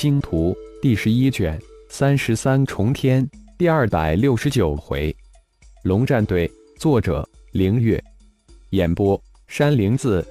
星图第十一卷三十三重天第二百六十九回，龙战队作者凌月，演播山灵子。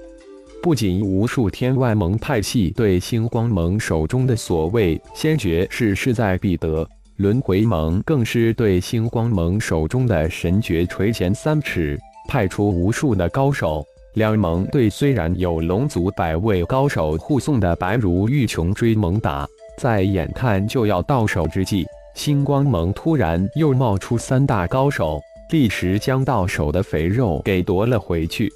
不仅无数天外盟派系对星光盟手中的所谓先觉是势在必得，轮回盟更是对星光盟手中的神诀垂涎三尺，派出无数的高手。两盟对虽然有龙族百位高手护送的白如玉穷追猛打，在眼看就要到手之际，星光盟突然又冒出三大高手，立时将到手的肥肉给夺了回去。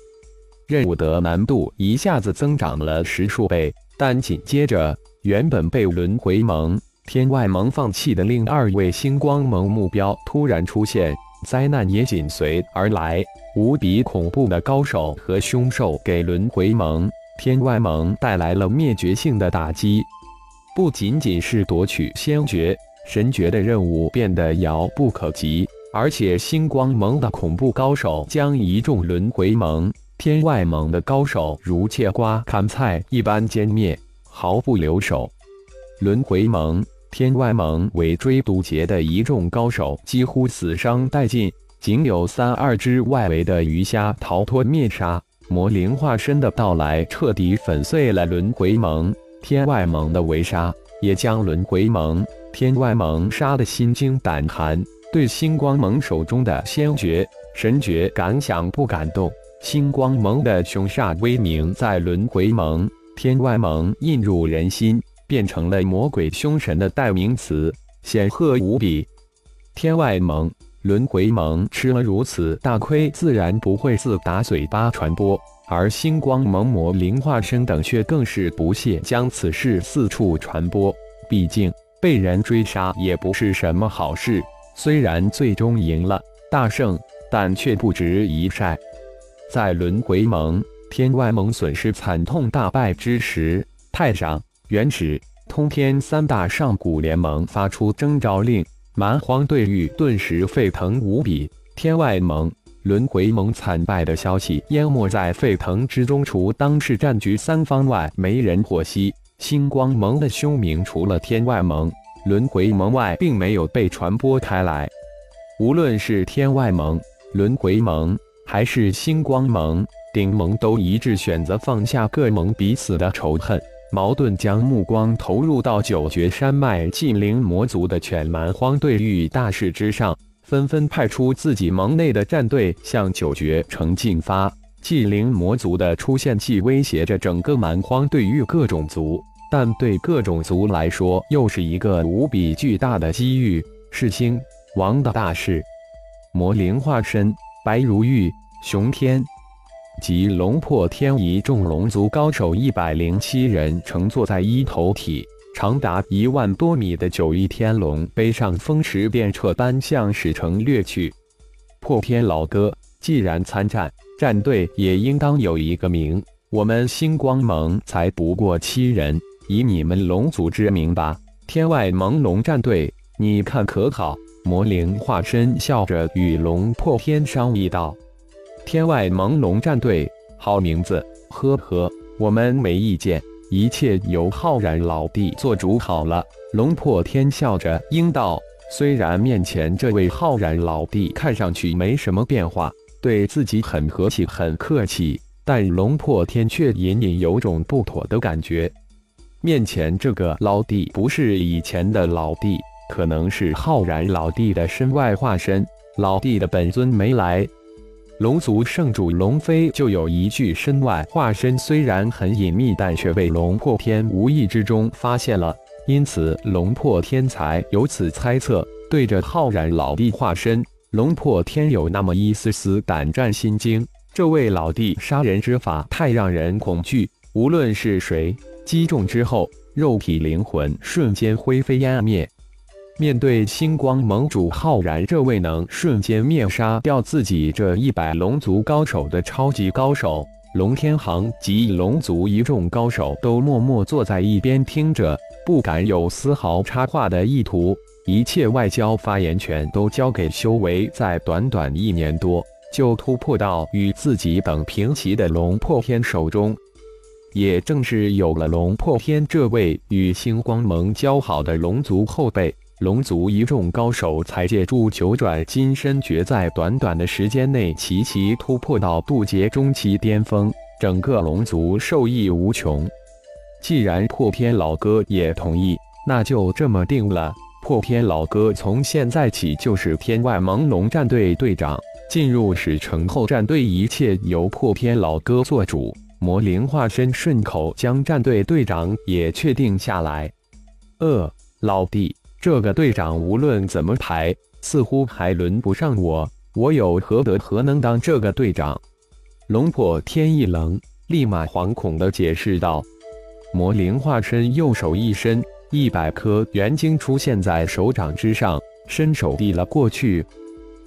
任务的难度一下子增长了十数倍，但紧接着，原本被轮回盟、天外盟放弃的另二位星光盟目标突然出现。灾难也紧随而来，无比恐怖的高手和凶兽给轮回盟、天外盟带来了灭绝性的打击。不仅仅是夺取仙诀、神诀的任务变得遥不可及，而且星光盟的恐怖高手将一众轮回盟、天外盟的高手如切瓜砍菜一般歼灭，毫不留手。轮回盟。天外盟围追堵截的一众高手几乎死伤殆尽，仅有三二只外围的鱼虾逃脱灭杀。魔灵化身的到来彻底粉碎了轮回盟、天外盟的围杀，也将轮回盟、天外盟杀得心惊胆寒。对星光盟手中的仙诀、神诀敢想不敢动。星光盟的凶煞威名在轮回盟、天外盟印入人心。变成了魔鬼凶神的代名词，显赫无比。天外盟、轮回盟吃了如此大亏，自然不会自打嘴巴传播；而星光盟魔灵化身等却更是不屑将此事四处传播。毕竟被人追杀也不是什么好事。虽然最终赢了大胜，但却不值一晒。在轮回盟、天外盟损失惨痛大败之时，太上。原始通天三大上古联盟发出征召令，蛮荒对域顿时沸腾无比。天外盟、轮回盟惨败的消息淹没在沸腾之中，除当世战局三方外，没人获悉。星光盟的凶名，除了天外盟、轮回盟外，并没有被传播开来。无论是天外盟、轮回盟，还是星光盟、顶盟，都一致选择放下各盟彼此的仇恨。矛盾将目光投入到九绝山脉禁灵魔族的犬蛮荒对域大事之上，纷纷派出自己盟内的战队向九绝城进发。纪灵魔族的出现既威胁着整个蛮荒对于各种族，但对各种族来说又是一个无比巨大的机遇。是星王的大事，魔灵化身白如玉、熊天。及龙破天一众龙族高手一百零七人乘坐在一头体长达一万多米的九翼天龙，背上风驰电掣般向史城掠去。破天老哥，既然参战，战队也应当有一个名。我们星光盟才不过七人，以你们龙族之名吧。天外朦胧战队，你看可好？魔灵化身笑着与龙破天商议道。天外朦胧战队，好名字，呵呵，我们没意见，一切由浩然老弟做主好了。龙破天笑着应道：“虽然面前这位浩然老弟看上去没什么变化，对自己很和气、很客气，但龙破天却隐隐有种不妥的感觉。面前这个老弟不是以前的老弟，可能是浩然老弟的身外化身。老弟的本尊没来。”龙族圣主龙飞就有一具身外化身，虽然很隐秘，但却被龙破天无意之中发现了，因此龙破天才由此猜测。对着浩然老弟化身，龙破天有那么一丝丝胆战心惊。这位老弟杀人之法太让人恐惧，无论是谁击中之后，肉体灵魂瞬间灰飞烟灭。面对星光盟主浩然这位能瞬间灭杀掉自己这一百龙族高手的超级高手，龙天行及龙族一众高手都默默坐在一边听着，不敢有丝毫插话的意图。一切外交发言权都交给修为在短短一年多就突破到与自己等平齐的龙破天手中。也正是有了龙破天这位与星光盟交好的龙族后辈，龙族一众高手才借助九转金身诀，在短短的时间内齐齐突破到渡劫中期巅峰，整个龙族受益无穷。既然破天老哥也同意，那就这么定了。破天老哥从现在起就是天外朦胧战队队长，进入史城后，战队一切由破天老哥做主。魔灵化身顺口将战队队长也确定下来。呃，老弟，这个队长无论怎么排，似乎还轮不上我。我有何德何能当这个队长？龙破天一愣，立马惶恐地解释道：“魔灵化身右手一伸，一百颗元晶出现在手掌之上，伸手递了过去。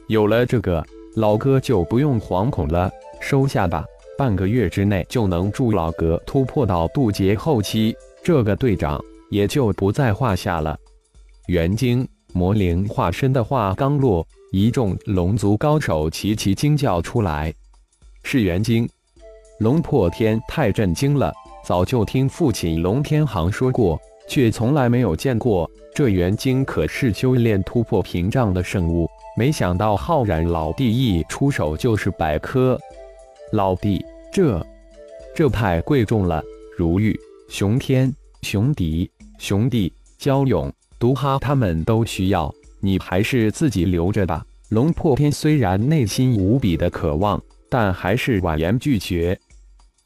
有了这个，老哥就不用惶恐了，收下吧。”半个月之内就能助老哥突破到渡劫后期，这个队长也就不在话下了。元晶魔灵化身的话刚落，一众龙族高手齐齐惊叫出来：“是元晶！”龙破天太震惊了，早就听父亲龙天行说过，却从来没有见过。这元晶可是修炼突破屏障的圣物，没想到浩然老弟一出手就是百颗。老弟，这这太贵重了。如玉、熊天、熊迪、熊弟、焦勇、毒哈他们都需要，你还是自己留着吧。龙破天虽然内心无比的渴望，但还是婉言拒绝。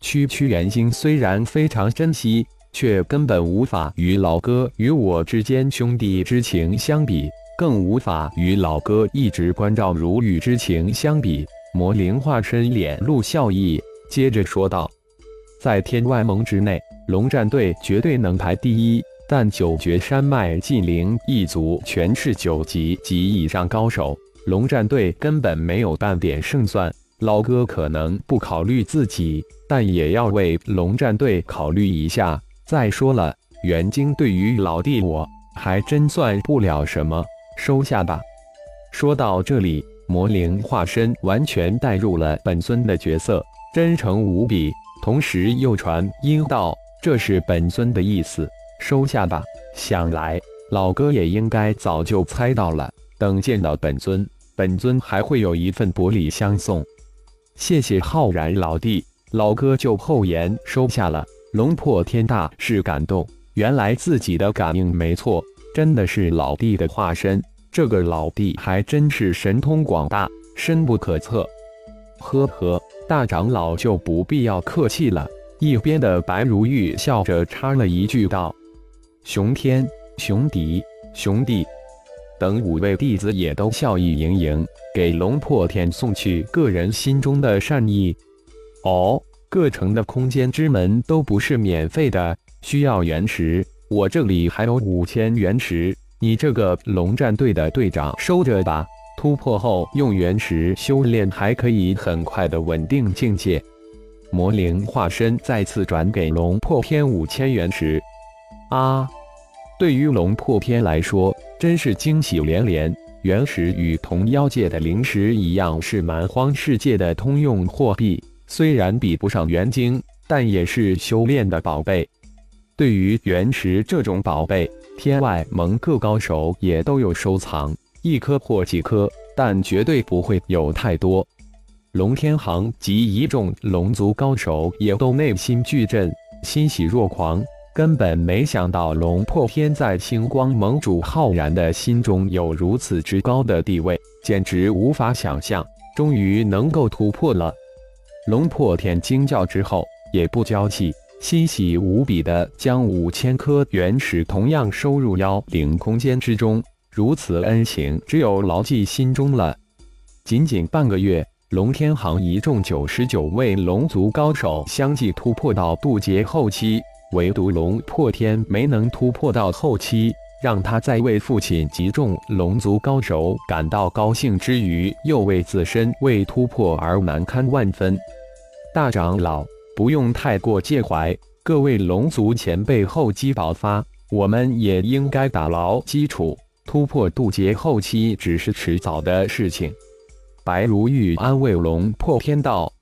区区元晶虽然非常珍惜，却根本无法与老哥与我之间兄弟之情相比，更无法与老哥一直关照如玉之情相比。魔灵化身脸露笑意，接着说道：“在天外盟之内，龙战队绝对能排第一。但九绝山脉禁灵一族全是九级及以上高手，龙战队根本没有半点胜算。老哥可能不考虑自己，但也要为龙战队考虑一下。再说了，元晶对于老弟我还真算不了什么，收下吧。”说到这里。魔灵化身完全带入了本尊的角色，真诚无比，同时又传音道：“这是本尊的意思，收下吧。”想来老哥也应该早就猜到了。等见到本尊，本尊还会有一份薄礼相送。谢谢浩然老弟，老哥就厚颜收下了。龙破天大是感动，原来自己的感应没错，真的是老弟的化身。这个老弟还真是神通广大，深不可测。呵呵，大长老就不必要客气了。一边的白如玉笑着插了一句道：“熊天、熊迪、熊弟等五位弟子也都笑意盈盈，给龙破天送去个人心中的善意。哦，各城的空间之门都不是免费的，需要原石。我这里还有五千原石。”你这个龙战队的队长收着吧，突破后用原石修炼，还可以很快的稳定境界。魔灵化身再次转给龙破天五千原石。啊，对于龙破天来说，真是惊喜连连。原石与同妖界的灵石一样，是蛮荒世界的通用货币，虽然比不上元晶，但也是修炼的宝贝。对于原石这种宝贝，天外盟各高手也都有收藏，一颗或几颗，但绝对不会有太多。龙天行及一众龙族高手也都内心巨震，欣喜若狂，根本没想到龙破天在星光盟主浩然的心中有如此之高的地位，简直无法想象。终于能够突破了，龙破天惊叫之后也不娇气。欣喜无比的将五千颗原石同样收入妖灵空间之中，如此恩情，只有牢记心中了。仅仅半个月，龙天行一众九十九位龙族高手相继突破到渡劫后期，唯独龙破天没能突破到后期，让他在为父亲及众龙族高手感到高兴之余，又为自身未突破而难堪万分。大长老。不用太过介怀，各位龙族前辈厚积薄发，我们也应该打牢基础，突破渡劫后期只是迟早的事情。白如玉安慰龙破天道：“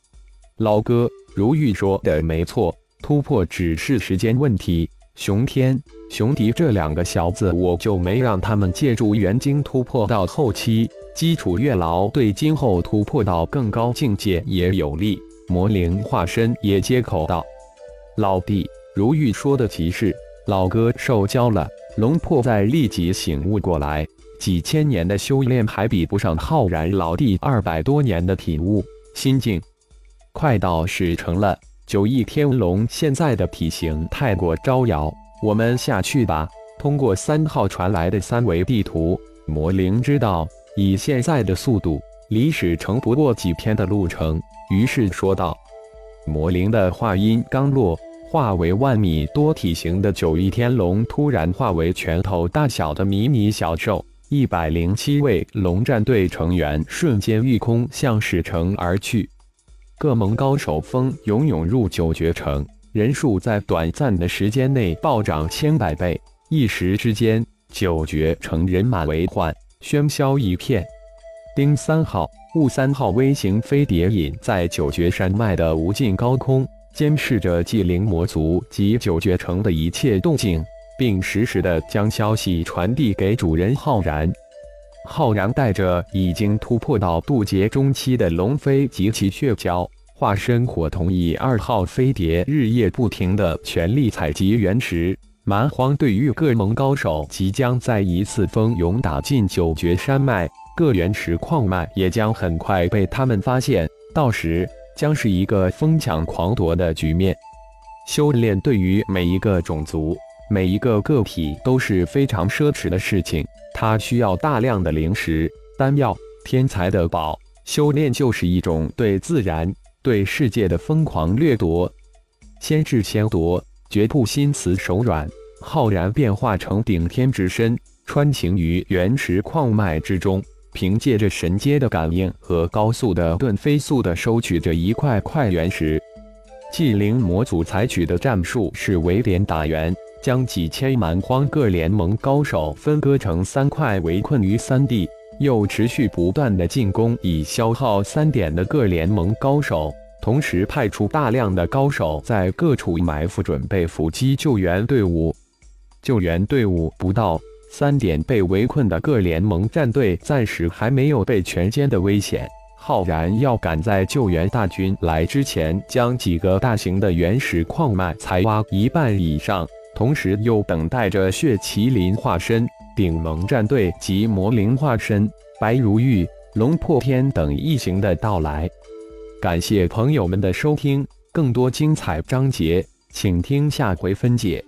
老哥，如玉说的没错，突破只是时间问题。熊天、熊迪这两个小子，我就没让他们借助元晶突破到后期，基础越牢，对今后突破到更高境界也有利。魔灵化身也接口道：“老弟，如玉说的极是，老哥受教了。”龙破在立即醒悟过来，几千年的修炼还比不上浩然老弟二百多年的体悟，心境快到使成了。九翼天龙现在的体型太过招摇，我们下去吧。通过三号传来的三维地图，魔灵知道以现在的速度，离史城不过几天的路程，于是说道。魔灵的话音刚落，化为万米多体型的九翼天龙突然化为拳头大小的迷你小兽，一百零七位龙战队成员瞬间御空向史城而去。各盟高手蜂拥涌入九绝城，人数在短暂的时间内暴涨千百倍。一时之间，九绝城人满为患，喧嚣一片。丁三号、雾三号微型飞碟隐在九绝山脉的无尽高空，监视着祭灵魔族及九绝城的一切动静，并实时的将消息传递给主人浩然。浩然带着已经突破到渡劫中期的龙飞及其血蛟化身火瞳蚁二号飞碟，日夜不停的全力采集原石。蛮荒对于各盟高手即将再一次蜂拥打进九绝山脉，各原石矿脉也将很快被他们发现，到时将是一个疯抢狂夺的局面。修炼对于每一个种族、每一个个体都是非常奢侈的事情。它需要大量的灵石、丹药、天才的宝，修炼就是一种对自然、对世界的疯狂掠夺。先智先夺，绝不心慈手软。浩然变化成顶天之身，穿行于原石矿脉之中，凭借着神阶的感应和高速的盾飞速的收取着一块块原石。祭灵魔祖采取的战术是围点打援。将几千蛮荒各联盟高手分割成三块，围困于三地，又持续不断的进攻，以消耗三点的各联盟高手。同时派出大量的高手在各处埋伏，准备伏击救援队伍。救援队伍不到三点，被围困的各联盟战队暂时还没有被全歼的危险。浩然要赶在救援大军来之前，将几个大型的原始矿脉采挖一半以上。同时又等待着血麒麟化身、顶盟战队及魔灵化身、白如玉、龙破天等异形的到来。感谢朋友们的收听，更多精彩章节，请听下回分解。